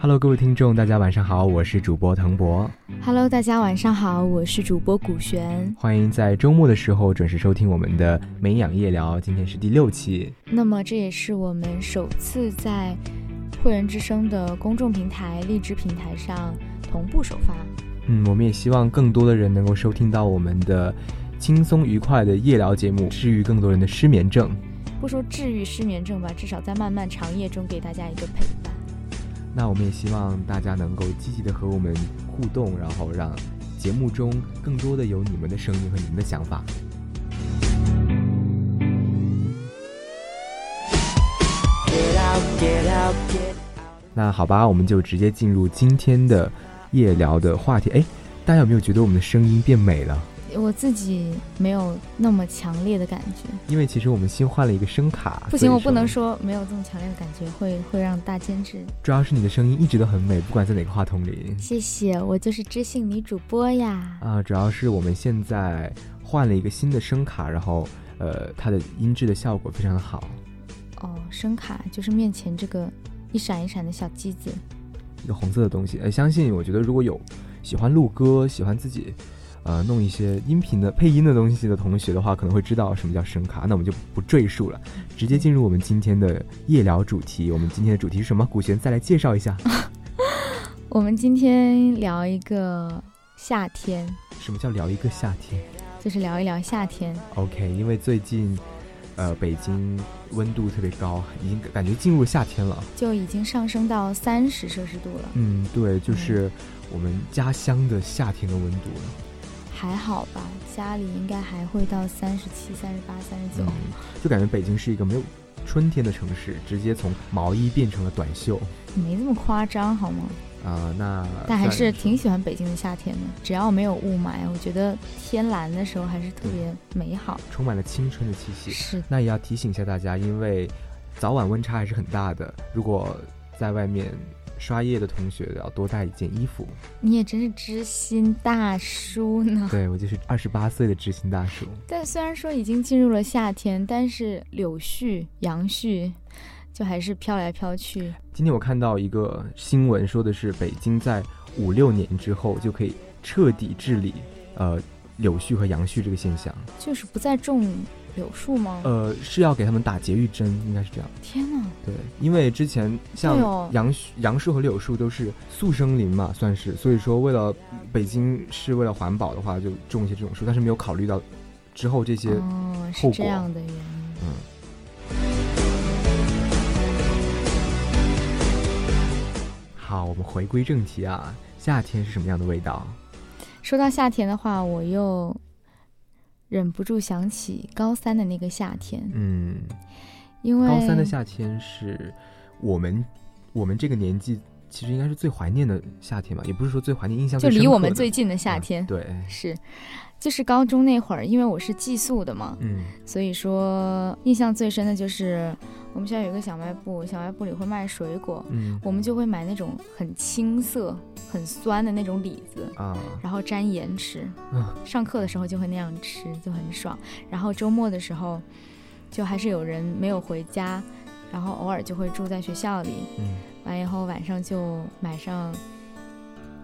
Hello，各位听众，大家晚上好，我是主播腾博。Hello，大家晚上好，我是主播古璇。欢迎在周末的时候准时收听我们的美养夜聊，今天是第六期。那么这也是我们首次在会员之声的公众平台荔枝平台上同步首发。嗯，我们也希望更多的人能够收听到我们的轻松愉快的夜聊节目，治愈更多人的失眠症。不说治愈失眠症吧，至少在漫漫长夜中给大家一个陪伴。那我们也希望大家能够积极的和我们互动，然后让节目中更多的有你们的声音和你们的想法。那好吧，我们就直接进入今天的夜聊的话题。哎，大家有没有觉得我们的声音变美了？我自己没有那么强烈的感觉，因为其实我们新换了一个声卡。不行，我不能说没有这么强烈的感觉，会会让大监制。主要是你的声音一直都很美，不管在哪个话筒里。谢谢，我就是知性女主播呀。啊，主要是我们现在换了一个新的声卡，然后呃，它的音质的效果非常的好。哦，声卡就是面前这个一闪一闪的小机子，一个红色的东西。呃，相信我觉得如果有喜欢录歌、喜欢自己。呃，弄一些音频的配音的东西的同学的话，可能会知道什么叫声卡。那我们就不赘述了，直接进入我们今天的夜聊主题。我们今天的主题是什么？古璇再来介绍一下。我们今天聊一个夏天。什么叫聊一个夏天？就是聊一聊夏天。OK，因为最近，呃，北京温度特别高，已经感觉进入夏天了，就已经上升到三十摄氏度了。嗯，对，就是我们家乡的夏天的温度了。还好吧，家里应该还会到三十七、三十八、三十九，就感觉北京是一个没有春天的城市，直接从毛衣变成了短袖。没这么夸张好吗？啊、呃，那但还是挺喜欢北京的夏天的，只要没有雾霾，我觉得天蓝的时候还是特别美好，充满了青春的气息。是，那也要提醒一下大家，因为早晚温差还是很大的，如果在外面。刷夜的同学要多带一件衣服。你也真是知心大叔呢。对，我就是二十八岁的知心大叔。但虽然说已经进入了夏天，但是柳絮、杨絮就还是飘来飘去。今天我看到一个新闻，说的是北京在五六年之后就可以彻底治理呃柳絮和杨絮这个现象，就是不再种。柳树吗？呃，是要给他们打节育针，应该是这样。天哪！对，因为之前像杨、杨树和柳树都是速生林嘛，算是，所以说为了北京是为了环保的话，就种一些这种树，但是没有考虑到之后这些哦，是这样的原因。嗯。好，我们回归正题啊，夏天是什么样的味道？说到夏天的话，我又。忍不住想起高三的那个夏天，嗯，因为高三的夏天是我们我们这个年纪其实应该是最怀念的夏天吧，也不是说最怀念，印象就离我们最近的夏天，嗯、对，是，就是高中那会儿，因为我是寄宿的嘛，嗯，所以说印象最深的就是我们学校有一个小卖部，小卖部里会卖水果，嗯，我们就会买那种很青涩、很酸的那种李子啊，然后沾盐吃，啊，上课的时候就会那样吃，就很爽。然后周末的时候，就还是有人没有回家，然后偶尔就会住在学校里，嗯，完以后晚上就买上，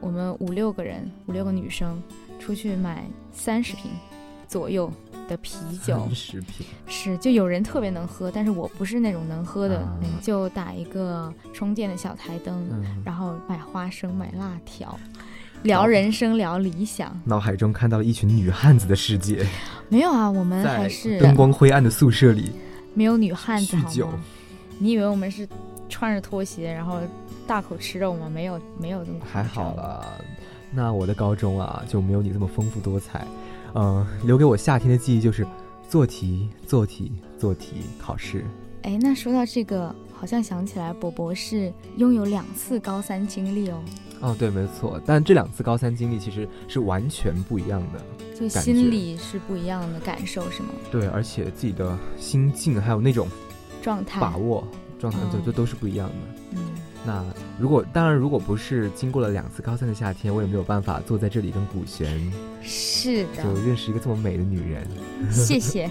我们五六个人，五六个女生出去买三十瓶左右的啤酒，食品是就有人特别能喝，但是我不是那种能喝的，啊、就打一个充电的小台灯，嗯、然后买花生，买辣条。聊人生，聊理想，脑海中看到了一群女汉子的世界。没有啊，我们还是灯光灰暗的宿舍里，没有女汉子好酒。你以为我们是穿着拖鞋，然后大口吃肉吗？没有，没有这么还好了。那我的高中啊，就没有你这么丰富多彩。嗯、呃，留给我夏天的记忆就是做题、做题、做题，考试。哎，那说到这个，好像想起来，博博是拥有两次高三经历哦。哦，对，没错，但这两次高三经历其实是完全不一样的，就心里是不一样的感受，是吗？对，而且自己的心境还有那种状态、把握状态，对、哦、这都是不一样的。嗯，那如果当然，如果不是经过了两次高三的夏天，我也没有办法坐在这里跟古璇是的，就认识一个这么美的女人。谢谢。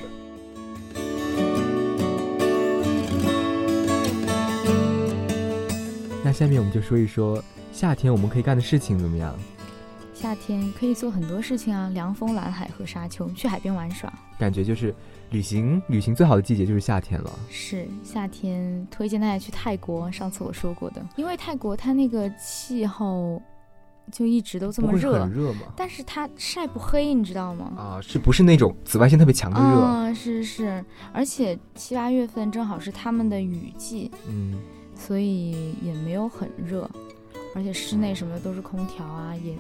那下面我们就说一说夏天我们可以干的事情怎么样？夏天可以做很多事情啊，凉风、蓝海和沙丘，去海边玩耍。感觉就是旅行，旅行最好的季节就是夏天了。是夏天，推荐大家去泰国。上次我说过的，因为泰国它那个气候就一直都这么热，很热嘛。但是它晒不黑，你知道吗？啊，是不是那种紫外线特别强的热？啊，是是，而且七八月份正好是他们的雨季，嗯，所以也没有很热，而且室内什么的都是空调啊，也。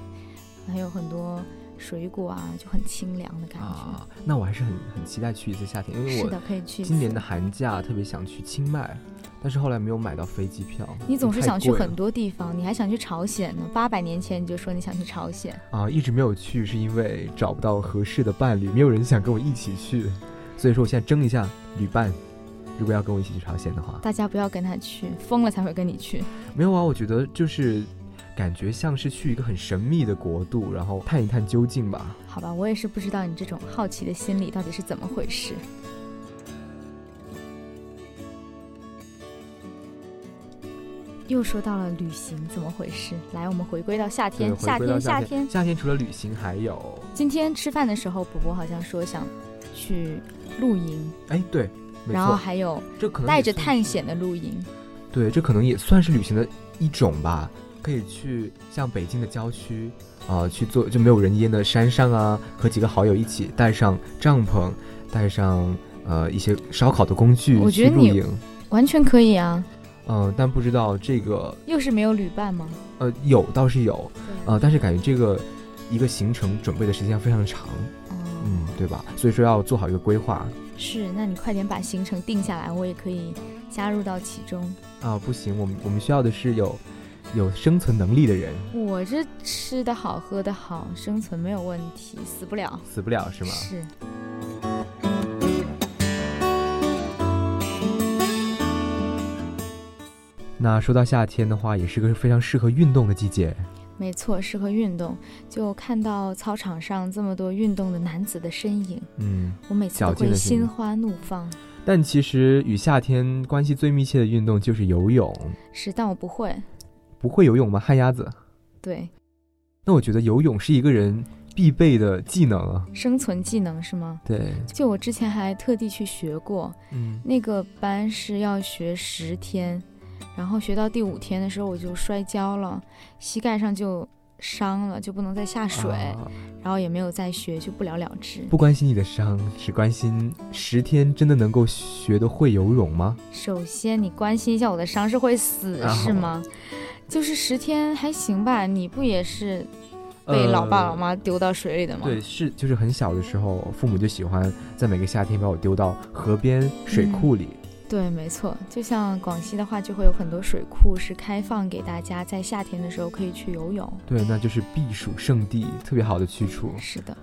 还有很多水果啊，就很清凉的感觉。啊，那我还是很很期待去一次夏天，因为我可以去今年的寒假特别想去清迈，但是后来没有买到飞机票。你总是想去很多地方，你还想去朝鲜呢？八百年前你就说你想去朝鲜啊，一直没有去是因为找不到合适的伴侣，没有人想跟我一起去，所以说我现在争一下旅伴，如果要跟我一起去朝鲜的话，大家不要跟他去，疯了才会跟你去。没有啊，我觉得就是。感觉像是去一个很神秘的国度，然后探一探究竟吧。好吧，我也是不知道你这种好奇的心理到底是怎么回事。又说到了旅行怎么回事？来，我们回归到夏天。夏天，夏天，夏天除了旅行还有。今天吃饭的时候，伯伯好像说想去露营。哎，对，然后还有这可能带着探险的露营。对，这可能也算是旅行的一种吧。可以去像北京的郊区，啊，去做就没有人烟的山上啊，和几个好友一起带上帐篷，带上呃一些烧烤的工具去露营，完全可以啊。嗯，但不知道这个又是没有旅伴吗？呃，有倒是有，呃，但是感觉这个一个行程准备的时间非常长，嗯，对吧？所以说要做好一个规划。是，那你快点把行程定下来，我也可以加入到其中。啊，不行，我们我们需要的是有。有生存能力的人，我这吃的好，喝的好，生存没有问题，死不了，死不了是吗？是。那说到夏天的话，也是个非常适合运动的季节。没错，适合运动。就看到操场上这么多运动的男子的身影，嗯，我每次都会心花怒放。但其实与夏天关系最密切的运动就是游泳。是，但我不会。不会游泳吗？旱鸭子。对。那我觉得游泳是一个人必备的技能啊。生存技能是吗？对。就我之前还特地去学过，嗯，那个班是要学十天，然后学到第五天的时候我就摔跤了，膝盖上就伤了，就不能再下水，然后也没有再学，就不了了之。不关心你的伤，只关心十天真的能够学得会游泳吗？首先，你关心一下我的伤是会死是吗？就是十天还行吧，你不也是被老爸老妈丢到水里的吗？对，是就是很小的时候，父母就喜欢在每个夏天把我丢到河边水库里。对，没错，就像广西的话，就会有很多水库是开放给大家在夏天的时候可以去游泳。对，那就是避暑胜地，特别好的去处。是的，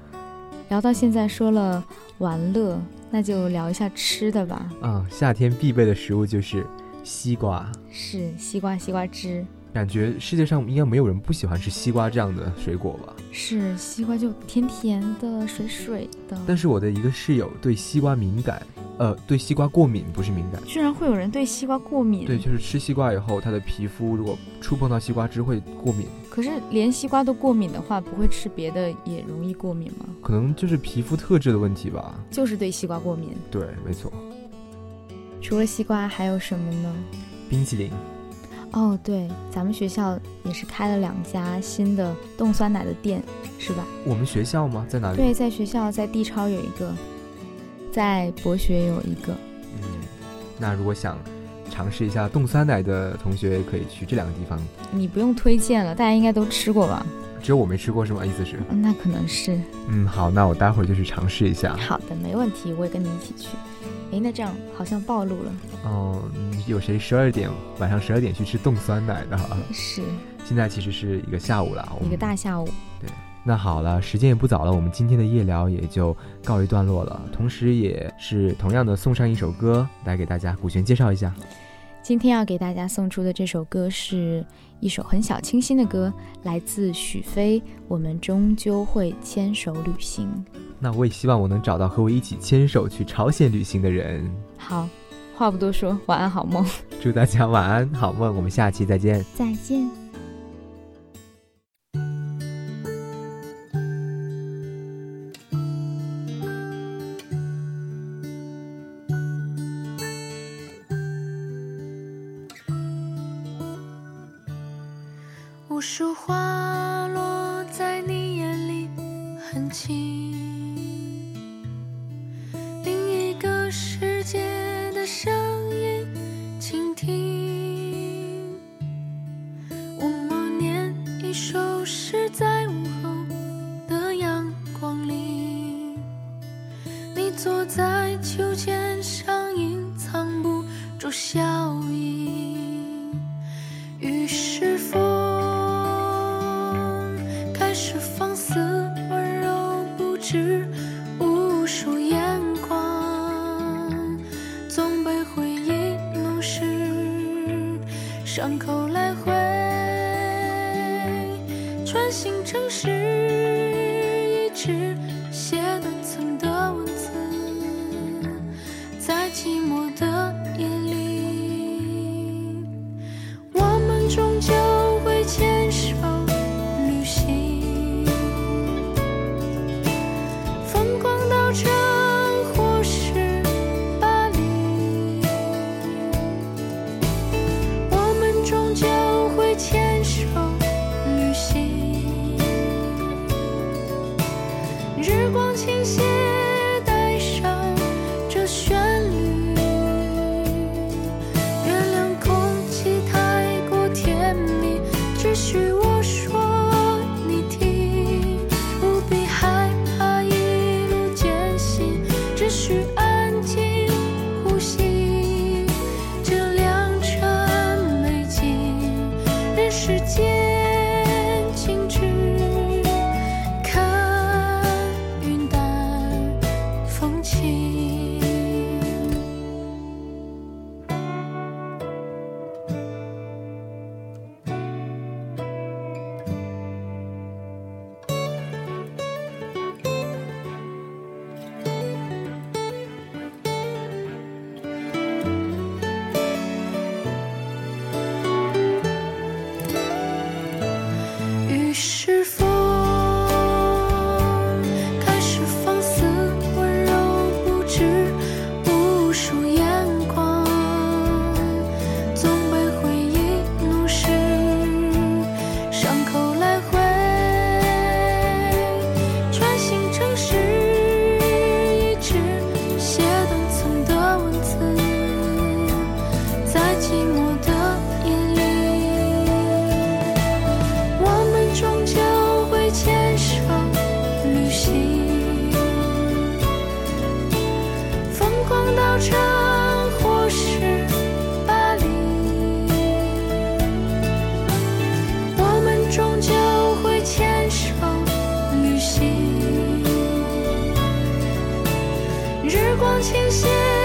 聊到现在说了玩乐，那就聊一下吃的吧。啊，夏天必备的食物就是西瓜。是西瓜，西瓜汁。感觉世界上应该没有人不喜欢吃西瓜这样的水果吧？是，西瓜就甜甜的、水水的。但是我的一个室友对西瓜敏感，呃，对西瓜过敏，不是敏感。居然会有人对西瓜过敏？对，就是吃西瓜以后，他的皮肤如果触碰到西瓜汁会过敏。可是连西瓜都过敏的话，不会吃别的也容易过敏吗？可能就是皮肤特质的问题吧。就是对西瓜过敏。对，没错。除了西瓜还有什么呢？冰淇淋。哦，对，咱们学校也是开了两家新的冻酸奶的店，是吧？我们学校吗？在哪里？对，在学校，在地超有一个，在博学有一个。嗯，那如果想尝试一下冻酸奶的同学，可以去这两个地方。你不用推荐了，大家应该都吃过吧？只有我没吃过是吗？意思是？那可能是。嗯，好，那我待会儿就去尝试一下。好的，没问题，我也跟你一起去。哎，那这样好像暴露了。哦，有谁十二点晚上十二点去吃冻酸奶的？是。现在其实是一个下午了，一个大下午。对，那好了，时间也不早了，我们今天的夜聊也就告一段落了。同时，也是同样的送上一首歌来给大家，古璇介绍一下。今天要给大家送出的这首歌是一首很小清新的歌来自许飞我们终究会牵手旅行。那我也希望我能找到和我一起牵手去朝鲜旅行的人。好话不多说晚安好梦。祝大家晚安好梦我们下期再见。再见。伤口来回穿行城市一直光倾泻。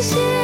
谢谢